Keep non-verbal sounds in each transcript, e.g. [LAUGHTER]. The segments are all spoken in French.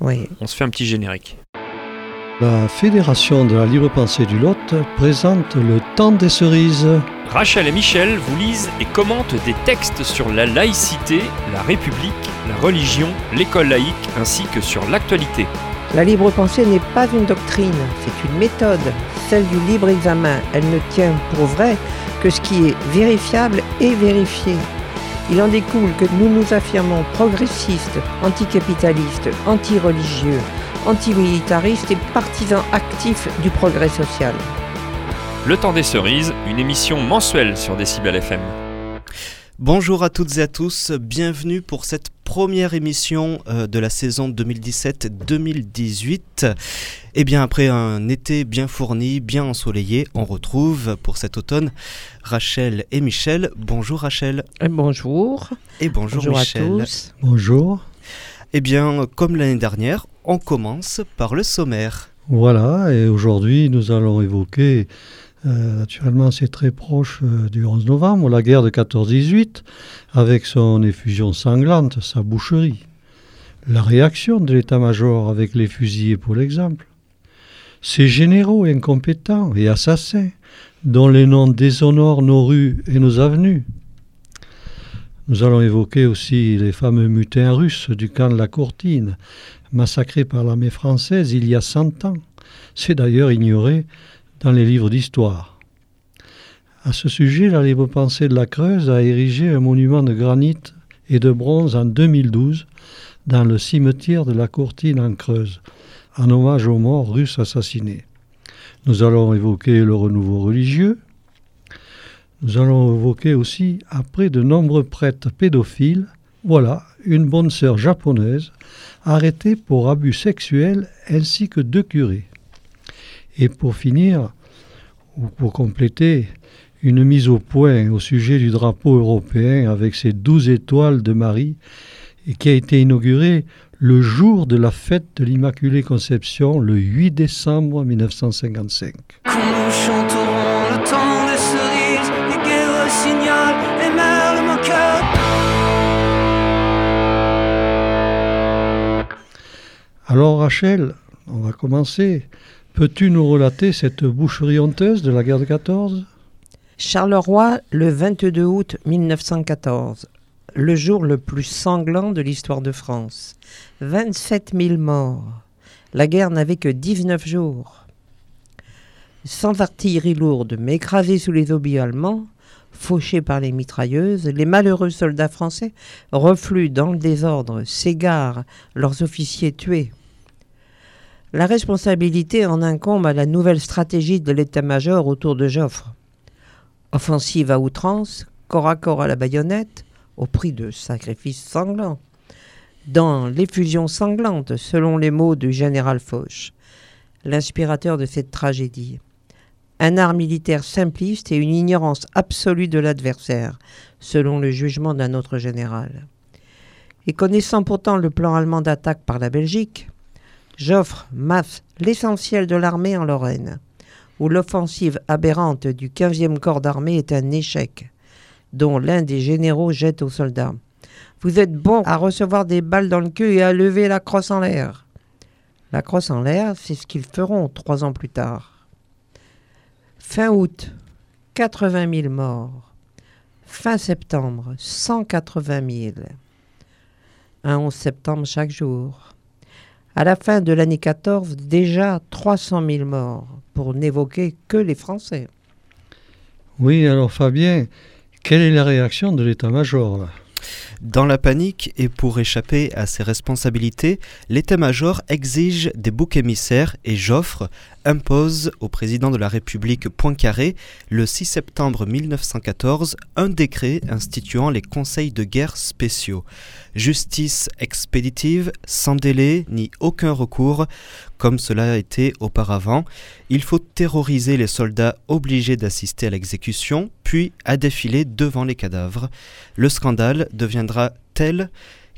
Oui. On se fait un petit générique. La Fédération de la libre pensée du Lot présente le temps des cerises. Rachel et Michel vous lisent et commentent des textes sur la laïcité, la République, la religion, l'école laïque ainsi que sur l'actualité. La libre pensée n'est pas une doctrine, c'est une méthode, celle du libre examen. Elle ne tient pour vrai que ce qui est vérifiable et vérifié. Il en découle que nous nous affirmons progressistes, anticapitalistes, anti-religieux, antimilitaristes et partisans actifs du progrès social. Le temps des cerises, une émission mensuelle sur Décibel FM. Bonjour à toutes et à tous, bienvenue pour cette première émission euh, de la saison 2017-2018. Et bien après un été bien fourni, bien ensoleillé, on retrouve pour cet automne Rachel et Michel. Bonjour Rachel. Et bonjour. Et bonjour, Bonjour Michel. à tous. Bonjour. Eh bien, comme l'année dernière, on commence par le sommaire. Voilà, et aujourd'hui nous allons évoquer, euh, naturellement c'est très proche euh, du 11 novembre, la guerre de 14-18, avec son effusion sanglante, sa boucherie. La réaction de l'état-major avec les fusillés pour l'exemple. Ces généraux incompétents et assassins, dont les noms déshonorent nos rues et nos avenues. Nous allons évoquer aussi les fameux mutins russes du camp de la Courtine, massacrés par l'armée française il y a 100 ans. C'est d'ailleurs ignoré dans les livres d'histoire. À ce sujet, la libre pensée de la Creuse a érigé un monument de granit et de bronze en 2012 dans le cimetière de la Courtine en Creuse, en hommage aux morts russes assassinés. Nous allons évoquer le renouveau religieux. Nous allons évoquer aussi, après de nombreux prêtres pédophiles, voilà une bonne sœur japonaise arrêtée pour abus sexuels ainsi que deux curés. Et pour finir, ou pour compléter, une mise au point au sujet du drapeau européen avec ses douze étoiles de Marie et qui a été inauguré le jour de la fête de l'Immaculée Conception, le 8 décembre 1955. Quand nous chanterons le temps des cerises, les guerres signalent et merle mon cœur. Alors Rachel, on va commencer. Peux-tu nous relater cette boucherie honteuse de la guerre de 14 Charleroi, le 22 août 1914. Le jour le plus sanglant de l'histoire de France. 27 000 morts. La guerre n'avait que 19 jours. Sans artillerie lourde, mais écrasés sous les obus allemands, fauchés par les mitrailleuses, les malheureux soldats français refluent dans le désordre, s'égarent, leurs officiers tués. La responsabilité en incombe à la nouvelle stratégie de l'état-major autour de Joffre. Offensive à outrance, corps à corps à la baïonnette, au prix de sacrifices sanglants. Dans l'effusion sanglante, selon les mots du général Foch, l'inspirateur de cette tragédie. Un art militaire simpliste et une ignorance absolue de l'adversaire, selon le jugement d'un autre général. Et connaissant pourtant le plan allemand d'attaque par la Belgique, Joffre masse l'essentiel de l'armée en Lorraine, où l'offensive aberrante du 15e corps d'armée est un échec, dont l'un des généraux jette aux soldats. Vous êtes bons à recevoir des balles dans le cul et à lever la crosse en l'air. La crosse en l'air, c'est ce qu'ils feront trois ans plus tard. Fin août, 80 000 morts. Fin septembre, 180 000. Un 11 septembre chaque jour. À la fin de l'année 14, déjà 300 000 morts, pour n'évoquer que les Français. Oui, alors Fabien, quelle est la réaction de l'état-major Dans la panique et pour échapper à ses responsabilités, l'état-major exige des boucs émissaires et Joffre impose au président de la République Poincaré le 6 septembre 1914 un décret instituant les conseils de guerre spéciaux. Justice expéditive, sans délai ni aucun recours, comme cela été auparavant. Il faut terroriser les soldats obligés d'assister à l'exécution, puis à défiler devant les cadavres. Le scandale deviendra tel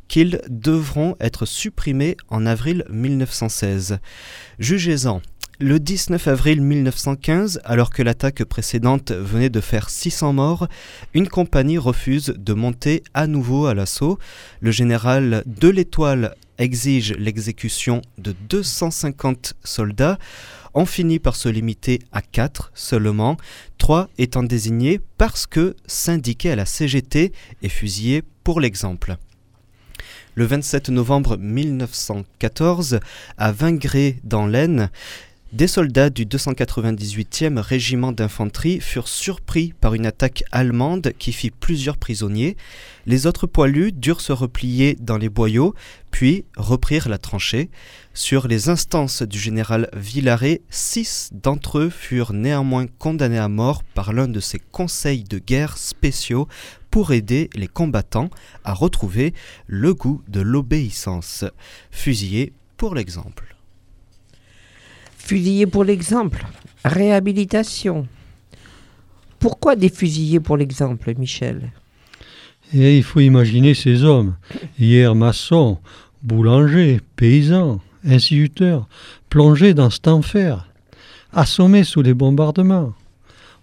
qu'ils devront être supprimés en avril 1916. Jugez-en. Le 19 avril 1915, alors que l'attaque précédente venait de faire 600 morts, une compagnie refuse de monter à nouveau à l'assaut. Le général de l'Étoile exige l'exécution de 250 soldats, on finit par se limiter à 4 seulement, 3 étant désignés parce que syndiqués à la CGT et fusillés pour l'exemple. Le 27 novembre 1914, à Vingré dans l'Aisne, des soldats du 298e régiment d'infanterie furent surpris par une attaque allemande qui fit plusieurs prisonniers. Les autres poilus durent se replier dans les boyaux, puis reprirent la tranchée. Sur les instances du général Villaret, six d'entre eux furent néanmoins condamnés à mort par l'un de ses conseils de guerre spéciaux pour aider les combattants à retrouver le goût de l'obéissance. Fusillés pour l'exemple. Fusillés pour l'exemple. Réhabilitation. Pourquoi des fusillés pour l'exemple, Michel? Et il faut imaginer ces hommes, hier maçons, boulangers, paysans, instituteurs, plongés dans cet enfer, assommés sous les bombardements.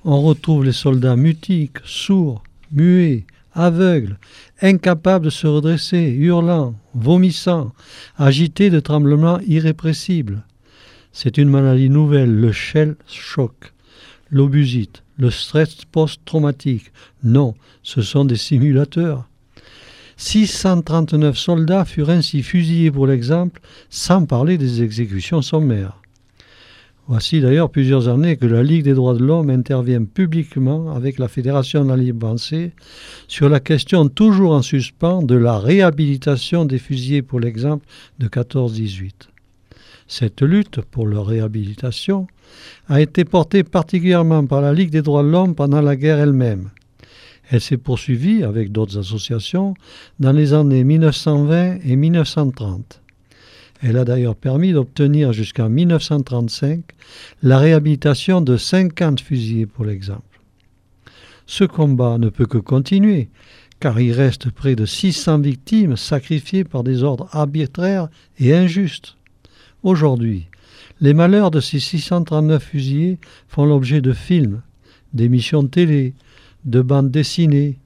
On retrouve les soldats mutiques, sourds, muets, aveugles, incapables de se redresser, hurlant, vomissant, agités de tremblements irrépressibles. C'est une maladie nouvelle, le shell shock, l'obusite, le stress post-traumatique. Non, ce sont des simulateurs. 639 soldats furent ainsi fusillés pour l'exemple, sans parler des exécutions sommaires. Voici d'ailleurs plusieurs années que la Ligue des droits de l'homme intervient publiquement avec la Fédération de la libre sur la question toujours en suspens de la réhabilitation des fusillés pour l'exemple de 14-18. Cette lutte pour leur réhabilitation a été portée particulièrement par la Ligue des droits de l'homme pendant la guerre elle-même. Elle s'est poursuivie avec d'autres associations dans les années 1920 et 1930. Elle a d'ailleurs permis d'obtenir jusqu'en 1935 la réhabilitation de 50 fusillés pour l'exemple. Ce combat ne peut que continuer, car il reste près de 600 victimes sacrifiées par des ordres arbitraires et injustes. Aujourd'hui, les malheurs de ces 639 fusillés font l'objet de films, d'émissions de télé, de bandes dessinées,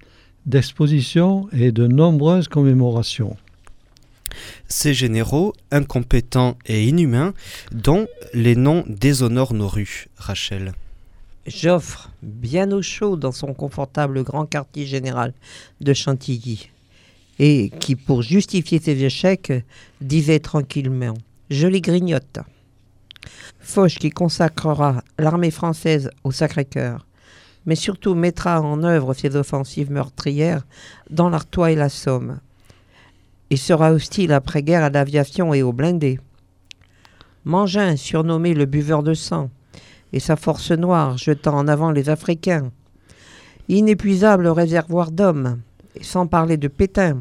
d'expositions et de nombreuses commémorations. Ces généraux, incompétents et inhumains, dont les noms déshonorent nos rues, Rachel. Joffre, bien au chaud dans son confortable grand quartier général de Chantilly, et qui, pour justifier ses échecs, disait tranquillement Je les grignote. Foch, qui consacrera l'armée française au Sacré-Cœur, mais surtout mettra en œuvre ses offensives meurtrières dans l'Artois et la Somme, et sera hostile après-guerre à l'aviation et aux blindés. Mangin, surnommé le buveur de sang, et sa force noire jetant en avant les Africains. Inépuisable réservoir d'hommes, sans parler de Pétain,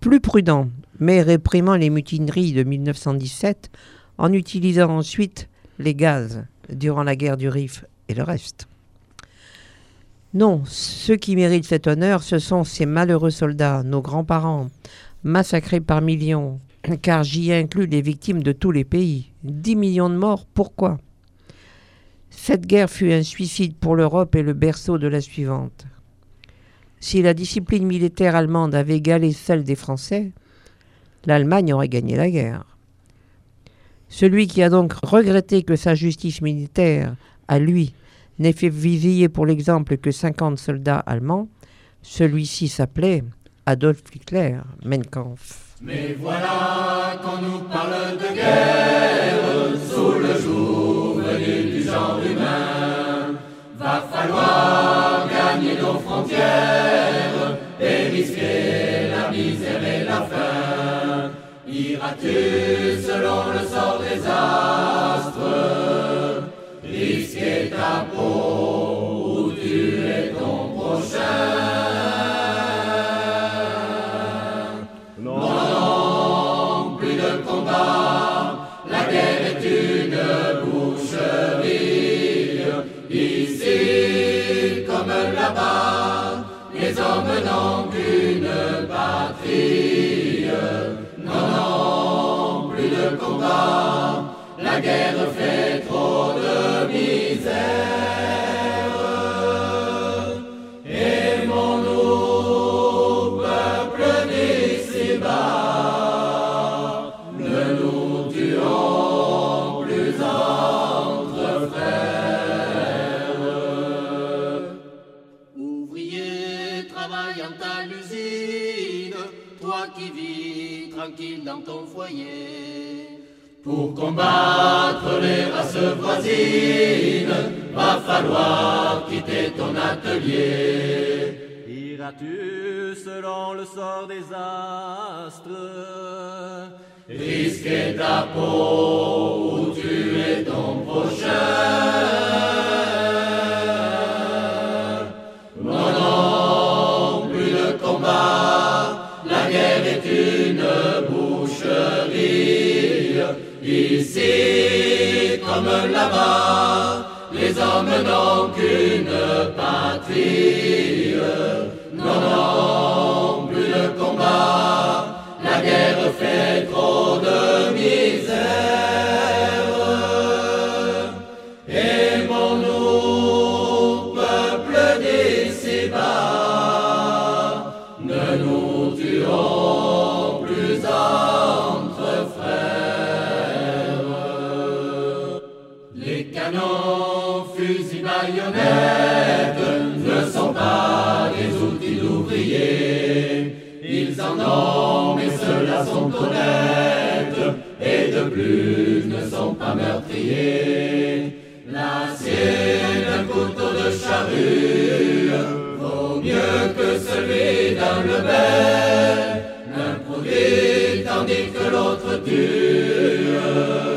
plus prudent, mais réprimant les mutineries de 1917 en utilisant ensuite les gaz durant la guerre du Rif et le reste. Non, ceux qui méritent cet honneur, ce sont ces malheureux soldats, nos grands-parents, massacrés par millions, car j'y inclus les victimes de tous les pays. 10 millions de morts, pourquoi? Cette guerre fut un suicide pour l'Europe et le berceau de la suivante. Si la discipline militaire allemande avait égalé celle des Français, l'Allemagne aurait gagné la guerre. Celui qui a donc regretté que sa justice militaire, à lui, n'ait fait visiller pour l'exemple que 50 soldats allemands, celui-ci s'appelait Adolf Hitler, Mein Kampf. Mais voilà qu'on nous parle de guerre sous le jour nos frontières et risquer la misère et la faim. Iras-tu selon le sort des astres risquer ta peau ou tuer ton prochain la guerre fait trop de misère. Combattre les races voisines, va falloir quitter ton atelier. Iras-tu selon le sort des astres? Risquer ta peau ou tuer ton prochain? Non, non, plus de combat, Ici, comme là-bas, les hommes n'ont qu'une patrie. Sont pas meurtriers. L'acier d'un couteau de charrue vaut mieux que celui d'un lebel. L'un produit tandis que l'autre tue.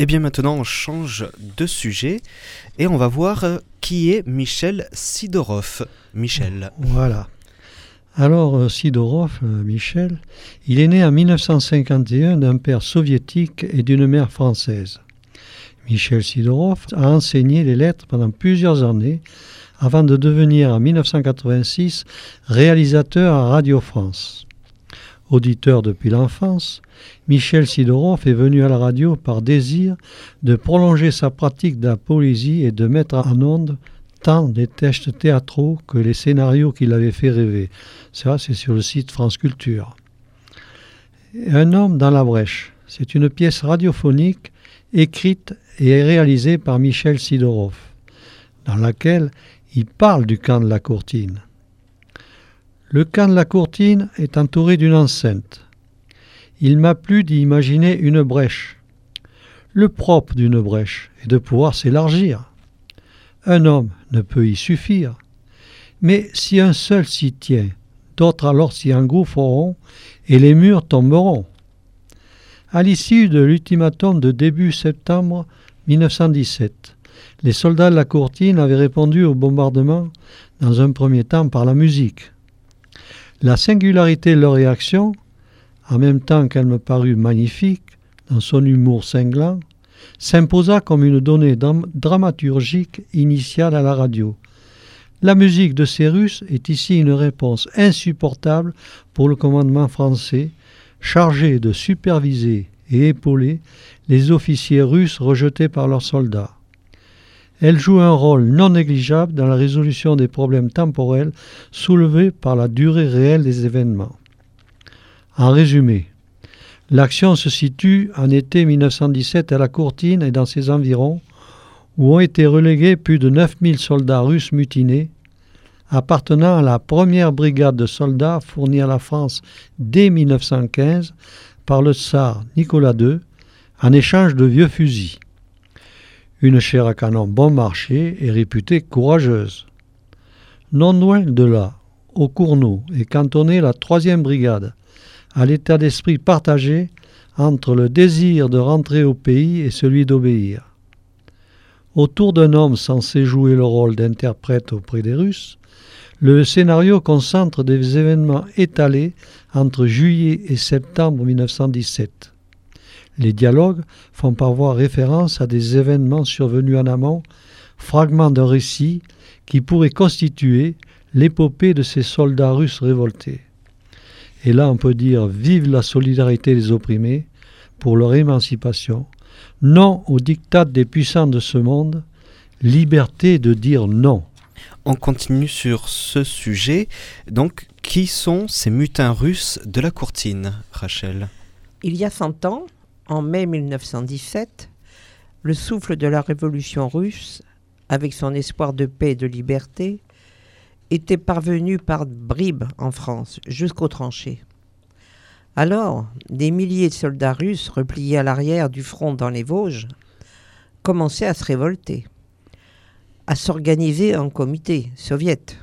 Et bien maintenant, on change de sujet et on va voir euh, qui est Michel Sidorov. Michel. Voilà. Alors, euh, Sidorov, euh, Michel, il est né en 1951 d'un père soviétique et d'une mère française. Michel Sidorov a enseigné les lettres pendant plusieurs années avant de devenir en 1986 réalisateur à Radio France. Auditeur depuis l'enfance, Michel Sidorov est venu à la radio par désir de prolonger sa pratique de la poésie et de mettre en onde tant des textes théâtraux que les scénarios qui l'avaient fait rêver. Ça, c'est sur le site France Culture. Un homme dans la brèche, c'est une pièce radiophonique écrite et réalisée par Michel Sidorov, dans laquelle il parle du camp de la Courtine. Le camp de la Courtine est entouré d'une enceinte. Il m'a plu d'y imaginer une brèche. Le propre d'une brèche est de pouvoir s'élargir. Un homme ne peut y suffire. Mais si un seul s'y tient, d'autres alors s'y engouffreront et les murs tomberont. À l'issue de l'ultimatum de début septembre 1917, les soldats de la Courtine avaient répondu au bombardement dans un premier temps par la musique. La singularité de leur réaction, en même temps qu'elle me parut magnifique, dans son humour cinglant, s'imposa comme une donnée dram- dramaturgique initiale à la radio. La musique de ces Russes est ici une réponse insupportable pour le commandement français, chargé de superviser et épauler les officiers russes rejetés par leurs soldats. Elle joue un rôle non négligeable dans la résolution des problèmes temporels soulevés par la durée réelle des événements. En résumé, l'action se situe en été 1917 à la Courtine et dans ses environs, où ont été relégués plus de 9000 soldats russes mutinés, appartenant à la première brigade de soldats fournie à la France dès 1915 par le tsar Nicolas II en échange de vieux fusils. Une chair à canon bon marché et réputée courageuse. Non loin de là, au Cournot, est cantonnée la troisième brigade, à l'état d'esprit partagé entre le désir de rentrer au pays et celui d'obéir. Autour d'un homme censé jouer le rôle d'interprète auprès des Russes, le scénario concentre des événements étalés entre juillet et septembre 1917. Les dialogues font parfois référence à des événements survenus en amont, fragments d'un récit qui pourrait constituer l'épopée de ces soldats russes révoltés. Et là, on peut dire vive la solidarité des opprimés pour leur émancipation, non au diktat des puissants de ce monde, liberté de dire non. On continue sur ce sujet. Donc, qui sont ces mutins russes de la courtine, Rachel? Il y a 100 ans, en mai 1917, le souffle de la révolution russe, avec son espoir de paix et de liberté, était parvenu par bribes en France, jusqu'aux tranchées. Alors, des milliers de soldats russes repliés à l'arrière du front dans les Vosges commençaient à se révolter, à s'organiser en comité soviète,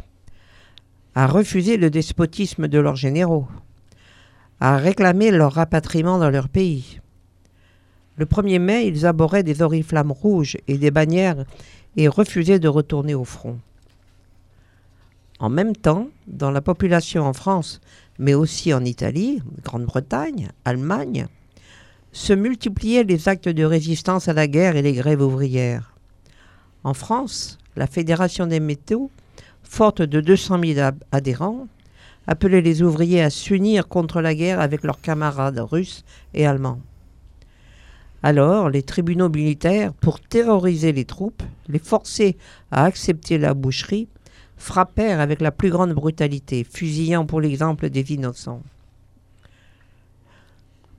à refuser le despotisme de leurs généraux, à réclamer leur rapatriement dans leur pays. Le 1er mai, ils abordaient des oriflammes rouges et des bannières et refusaient de retourner au front. En même temps, dans la population en France, mais aussi en Italie, Grande-Bretagne, Allemagne, se multipliaient les actes de résistance à la guerre et les grèves ouvrières. En France, la Fédération des métaux, forte de 200 000 adhérents, appelait les ouvriers à s'unir contre la guerre avec leurs camarades russes et allemands. Alors, les tribunaux militaires, pour terroriser les troupes, les forcer à accepter la boucherie, frappèrent avec la plus grande brutalité, fusillant pour l'exemple des innocents.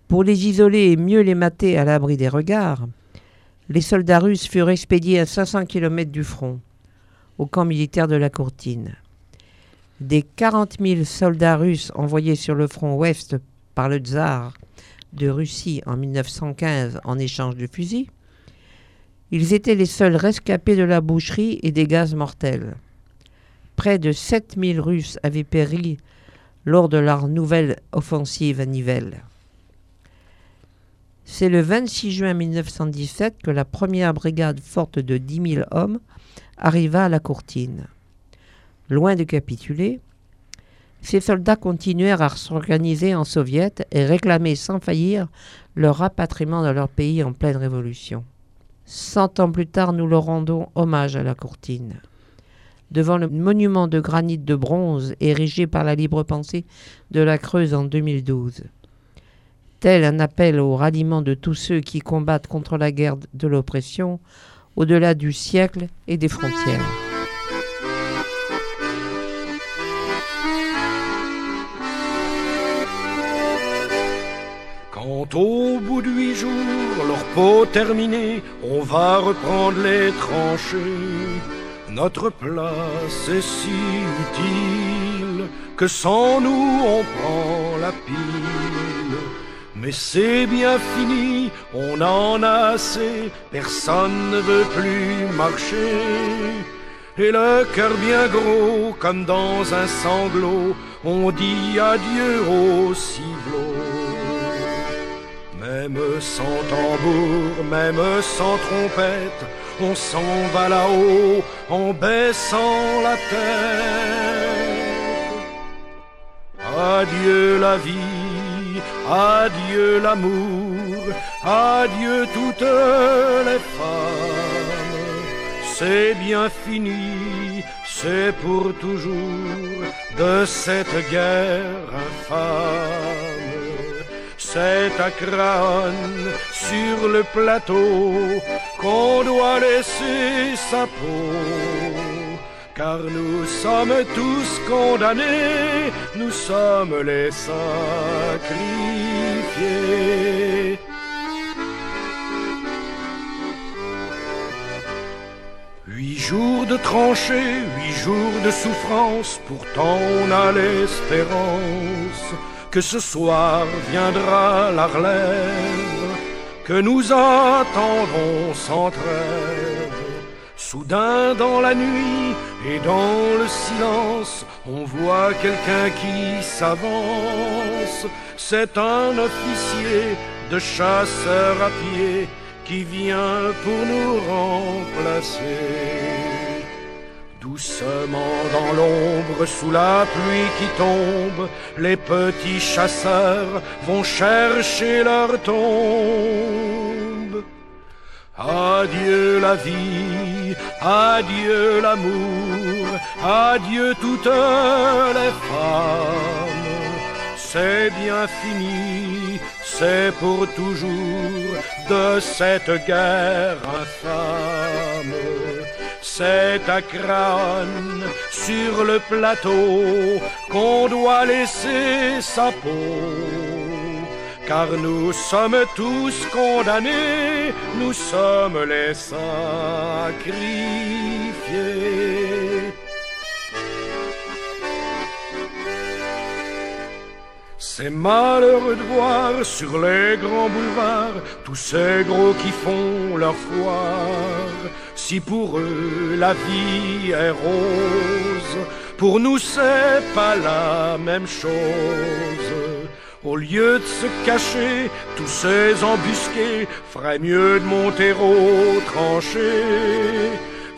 Pour les isoler et mieux les mater à l'abri des regards, les soldats russes furent expédiés à 500 km du front, au camp militaire de la Courtine. Des 40 000 soldats russes envoyés sur le front ouest par le tsar de Russie en 1915 en échange de fusils, ils étaient les seuls rescapés de la boucherie et des gaz mortels. Près de 7000 Russes avaient péri lors de leur nouvelle offensive à Nivelles. C'est le 26 juin 1917 que la première brigade forte de 10 000 hommes arriva à la Courtine. Loin de capituler, ces soldats continuèrent à s'organiser en soviet et réclamaient sans faillir leur rapatriement dans leur pays en pleine révolution. Cent ans plus tard, nous leur rendons hommage à la Courtine devant le monument de granit de bronze érigé par la libre pensée de la Creuse en 2012. Tel un appel au ralliement de tous ceux qui combattent contre la guerre de l'oppression au-delà du siècle et des frontières. Quand au bout de huit jours, leur peau terminée, on va reprendre les tranchées notre place est si utile que sans nous on prend la pile. Mais c'est bien fini, on en a assez, personne ne veut plus marcher. Et le cœur bien gros, comme dans un sanglot, on dit adieu au ciblot. Même sans tambour, même sans trompette, on s'en va là-haut en baissant la tête. Adieu la vie, adieu l'amour, adieu toutes les femmes. C'est bien fini, c'est pour toujours de cette guerre infâme. C'est à crâne sur le plateau qu'on doit laisser sa peau. Car nous sommes tous condamnés, nous sommes les sacrifiés. Huit jours de tranchées, huit jours de souffrance, pourtant on a l'espérance que ce soir viendra la relève, que nous attendrons sans trêve. Soudain dans la nuit et dans le silence, on voit quelqu'un qui s'avance. C'est un officier de chasseur à pied qui vient pour nous remplacer. Doucement dans l'ombre, sous la pluie qui tombe, les petits chasseurs vont chercher leur tombe. Adieu la vie, adieu l'amour, adieu toutes les femmes. C'est bien fini, c'est pour toujours de cette guerre infâme. C'est à crâne sur le plateau qu'on doit laisser sa peau car nous sommes tous condamnés, nous sommes les sacrifiés. C'est malheureux de voir sur les grands boulevards tous ces gros qui font leur foire. Si pour eux la vie est rose, pour nous c'est pas la même chose. Au lieu de se cacher, tous ces embusqués feraient mieux de monter au tranché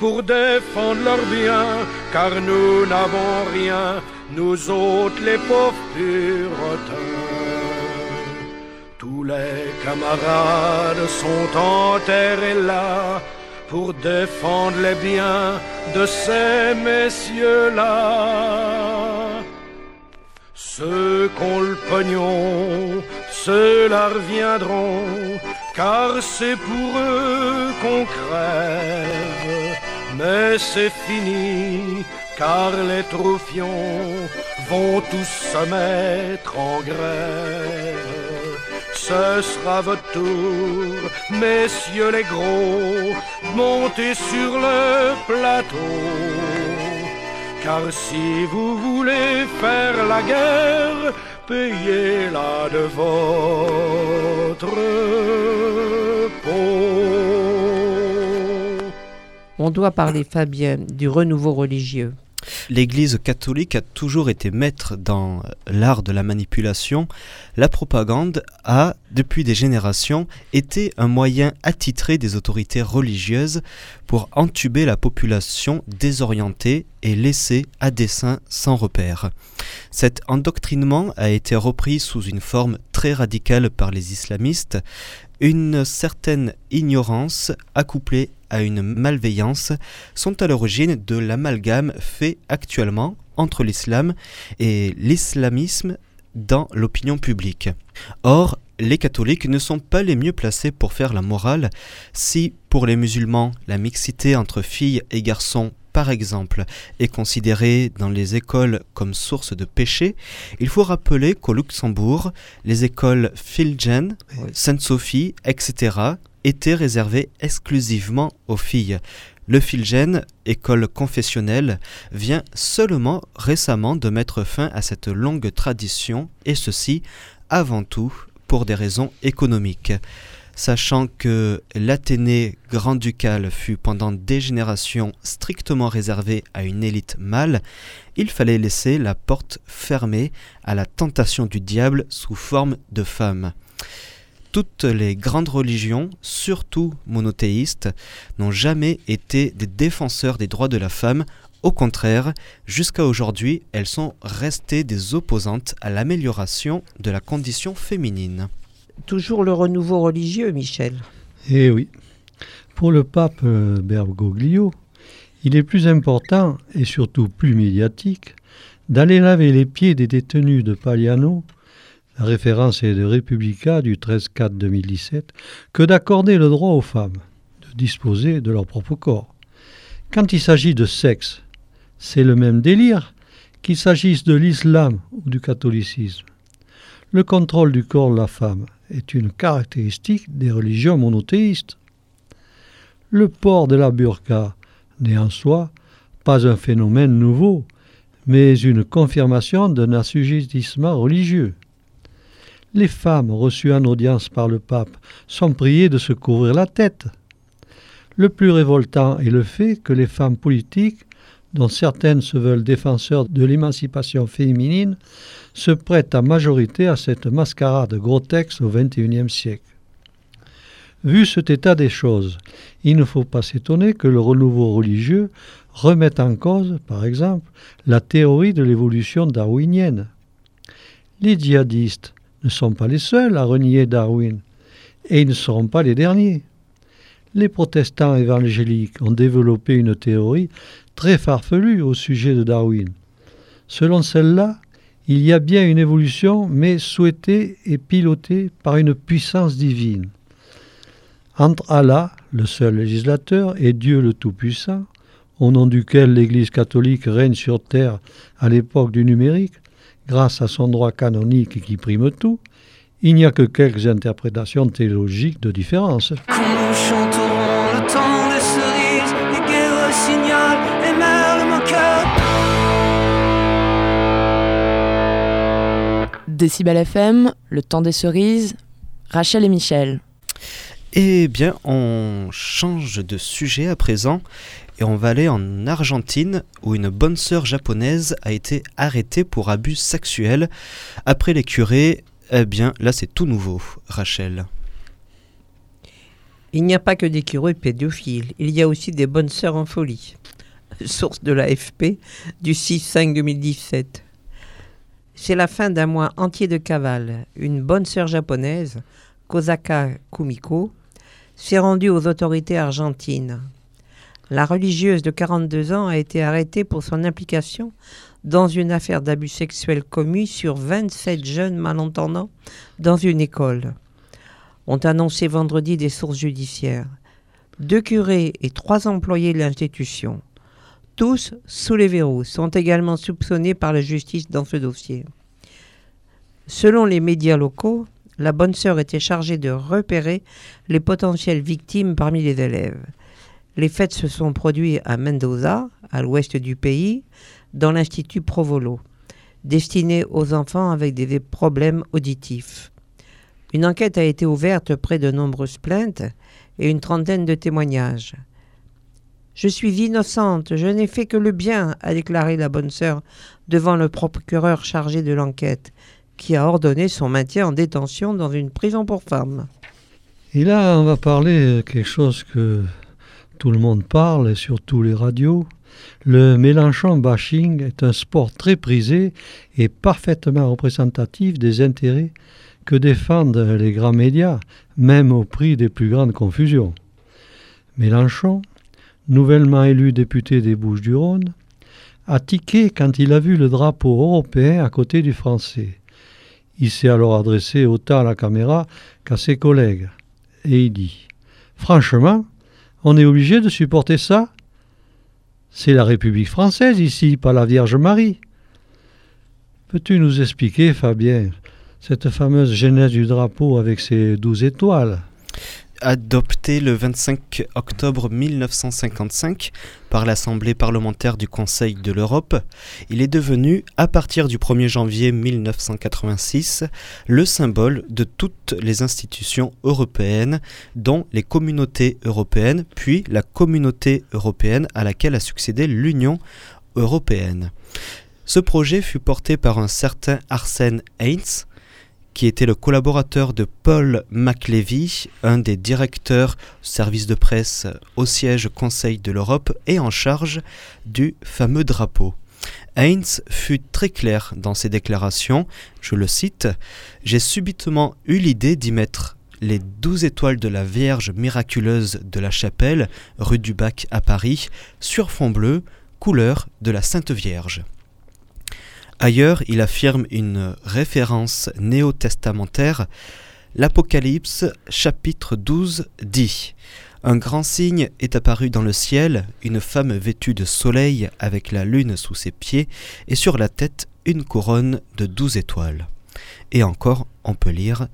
pour défendre leurs biens, car nous n'avons rien, nous autres les pauvres puritains. Tous les camarades sont enterrés là pour défendre les biens de ces messieurs-là. Ceux qu'ont le pognon, ceux-là reviendront, car c'est pour eux qu'on crève. Mais c'est fini, car les troufions vont tous se mettre en grève. Ce sera votre tour, messieurs les gros, montez sur le plateau. Car si vous voulez faire la guerre, payez-la de votre peau. On doit parler, Fabien, du renouveau religieux. L'Église catholique a toujours été maître dans l'art de la manipulation. La propagande a, depuis des générations, été un moyen attitré des autorités religieuses pour entuber la population désorientée et laissée à dessein sans repère. Cet endoctrinement a été repris sous une forme très radicale par les islamistes, une certaine ignorance accouplée à une malveillance sont à l'origine de l'amalgame fait actuellement entre l'islam et l'islamisme dans l'opinion publique. Or, les catholiques ne sont pas les mieux placés pour faire la morale si, pour les musulmans, la mixité entre filles et garçons par exemple, est considérée dans les écoles comme source de péché, il faut rappeler qu'au Luxembourg, les écoles Filgen, Sainte-Sophie, etc., étaient réservées exclusivement aux filles. Le Filgen, école confessionnelle, vient seulement récemment de mettre fin à cette longue tradition, et ceci avant tout pour des raisons économiques sachant que l'Athénée grand-ducal fut pendant des générations strictement réservé à une élite mâle, il fallait laisser la porte fermée à la tentation du diable sous forme de femme. Toutes les grandes religions, surtout monothéistes, n'ont jamais été des défenseurs des droits de la femme au contraire, jusqu'à aujourd'hui, elles sont restées des opposantes à l'amélioration de la condition féminine toujours le renouveau religieux, Michel. Eh oui. Pour le pape euh, Bergoglio, il est plus important et surtout plus médiatique d'aller laver les pieds des détenus de Pagliano, la référence est de Republica du 13-4-2017, que d'accorder le droit aux femmes de disposer de leur propre corps. Quand il s'agit de sexe, c'est le même délire qu'il s'agisse de l'islam ou du catholicisme. Le contrôle du corps de la femme est une caractéristique des religions monothéistes. Le port de la burqa n'est en soi pas un phénomène nouveau, mais une confirmation d'un assujettissement religieux. Les femmes reçues en audience par le pape sont priées de se couvrir la tête. Le plus révoltant est le fait que les femmes politiques, dont certaines se veulent défenseurs de l'émancipation féminine, se prêtent à majorité à cette mascarade grotesque au XXIe siècle. Vu cet état des choses, il ne faut pas s'étonner que le renouveau religieux remette en cause, par exemple, la théorie de l'évolution darwinienne. Les djihadistes ne sont pas les seuls à renier Darwin, et ils ne seront pas les derniers. Les protestants évangéliques ont développé une théorie très farfelue au sujet de Darwin. Selon celle-là, il y a bien une évolution, mais souhaitée et pilotée par une puissance divine. Entre Allah, le seul législateur, et Dieu le Tout-Puissant, au nom duquel l'Église catholique règne sur terre à l'époque du numérique, grâce à son droit canonique qui prime tout, il n'y a que quelques interprétations théologiques de différence. Décibel FM, le temps des cerises, Rachel et Michel. Eh bien, on change de sujet à présent et on va aller en Argentine où une bonne sœur japonaise a été arrêtée pour abus sexuels. Après les curés, eh bien là c'est tout nouveau, Rachel. Il n'y a pas que des curés pédophiles, il y a aussi des bonnes sœurs en folie. Source de l'AFP du 6-5-2017. C'est la fin d'un mois entier de cavale. Une bonne sœur japonaise, Kosaka Kumiko, s'est rendue aux autorités argentines. La religieuse de 42 ans a été arrêtée pour son implication dans une affaire d'abus sexuels commis sur 27 jeunes malentendants dans une école. Ont annoncé vendredi des sources judiciaires. Deux curés et trois employés de l'institution, tous sous les verrous, sont également soupçonnés par la justice dans ce dossier. Selon les médias locaux, la bonne sœur était chargée de repérer les potentielles victimes parmi les élèves. Les fêtes se sont produites à Mendoza, à l'ouest du pays, dans l'Institut Provolo, destiné aux enfants avec des problèmes auditifs. Une enquête a été ouverte près de nombreuses plaintes et une trentaine de témoignages. Je suis innocente, je n'ai fait que le bien, a déclaré la bonne sœur devant le procureur chargé de l'enquête, qui a ordonné son maintien en détention dans une prison pour femmes. Et là, on va parler quelque chose que tout le monde parle, et sur tous les radios. Le Mélenchon bashing est un sport très prisé et parfaitement représentatif des intérêts que défendent les grands médias, même au prix des plus grandes confusions. Mélenchon, nouvellement élu député des Bouches-du-Rhône, a tiqué quand il a vu le drapeau européen à côté du français. Il s'est alors adressé autant à la caméra qu'à ses collègues, et il dit Franchement, on est obligé de supporter ça. C'est la République française ici, pas la Vierge Marie. Peux-tu nous expliquer, Fabien, cette fameuse genèse du drapeau avec ses douze étoiles? Adopté le 25 octobre 1955 par l'Assemblée parlementaire du Conseil de l'Europe, il est devenu, à partir du 1er janvier 1986, le symbole de toutes les institutions européennes, dont les communautés européennes, puis la communauté européenne à laquelle a succédé l'Union européenne. Ce projet fut porté par un certain Arsène Heinz, qui était le collaborateur de Paul McLevy, un des directeurs service de presse au siège Conseil de l'Europe et en charge du fameux drapeau. Heinz fut très clair dans ses déclarations, je le cite, J'ai subitement eu l'idée d'y mettre les douze étoiles de la Vierge miraculeuse de la chapelle, rue du Bac à Paris, sur fond bleu, couleur de la Sainte Vierge. Ailleurs, il affirme une référence néo-testamentaire. L'Apocalypse chapitre 12 dit Un grand signe est apparu dans le ciel, une femme vêtue de soleil avec la lune sous ses pieds et sur la tête une couronne de douze étoiles. Et encore, on peut lire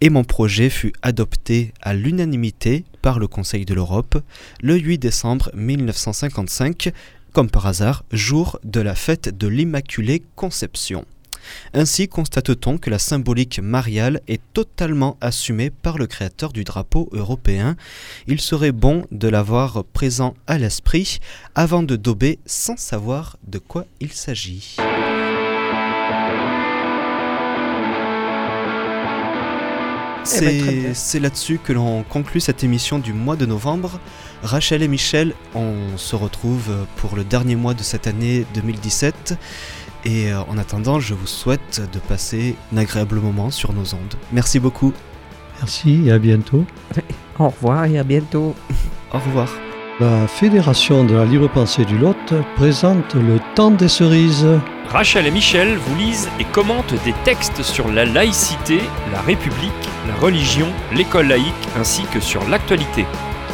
et mon projet fut adopté à l'unanimité par le Conseil de l'Europe le 8 décembre 1955, comme par hasard, jour de la fête de l'Immaculée Conception. Ainsi constate-t-on que la symbolique mariale est totalement assumée par le créateur du drapeau européen. Il serait bon de l'avoir présent à l'esprit avant de dober sans savoir de quoi il s'agit. Eh ben. C'est là-dessus que l'on conclut cette émission du mois de novembre. Rachel et Michel, on se retrouve pour le dernier mois de cette année 2017. Et euh, en attendant, je vous souhaite de passer un agréable moment sur nos ondes. Merci beaucoup. Merci et à bientôt. [LAUGHS] Au revoir et à bientôt. [LAUGHS] Au revoir. La Fédération de la libre pensée du Lot présente le temps des cerises. Rachel et Michel vous lisent et commentent des textes sur la laïcité, la République, la religion, l'école laïque ainsi que sur l'actualité.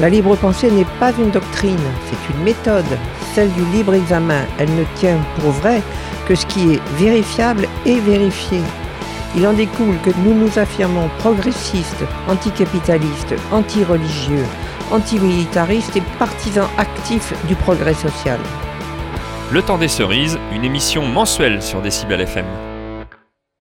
La libre pensée n'est pas une doctrine, c'est une méthode, celle du libre examen. Elle ne tient pour vrai que ce qui est vérifiable et vérifié. Il en découle que nous nous affirmons progressistes, anticapitalistes, anti-religieux, antimilitaristes et partisans actifs du progrès social. Le temps des cerises, une émission mensuelle sur Décibel FM.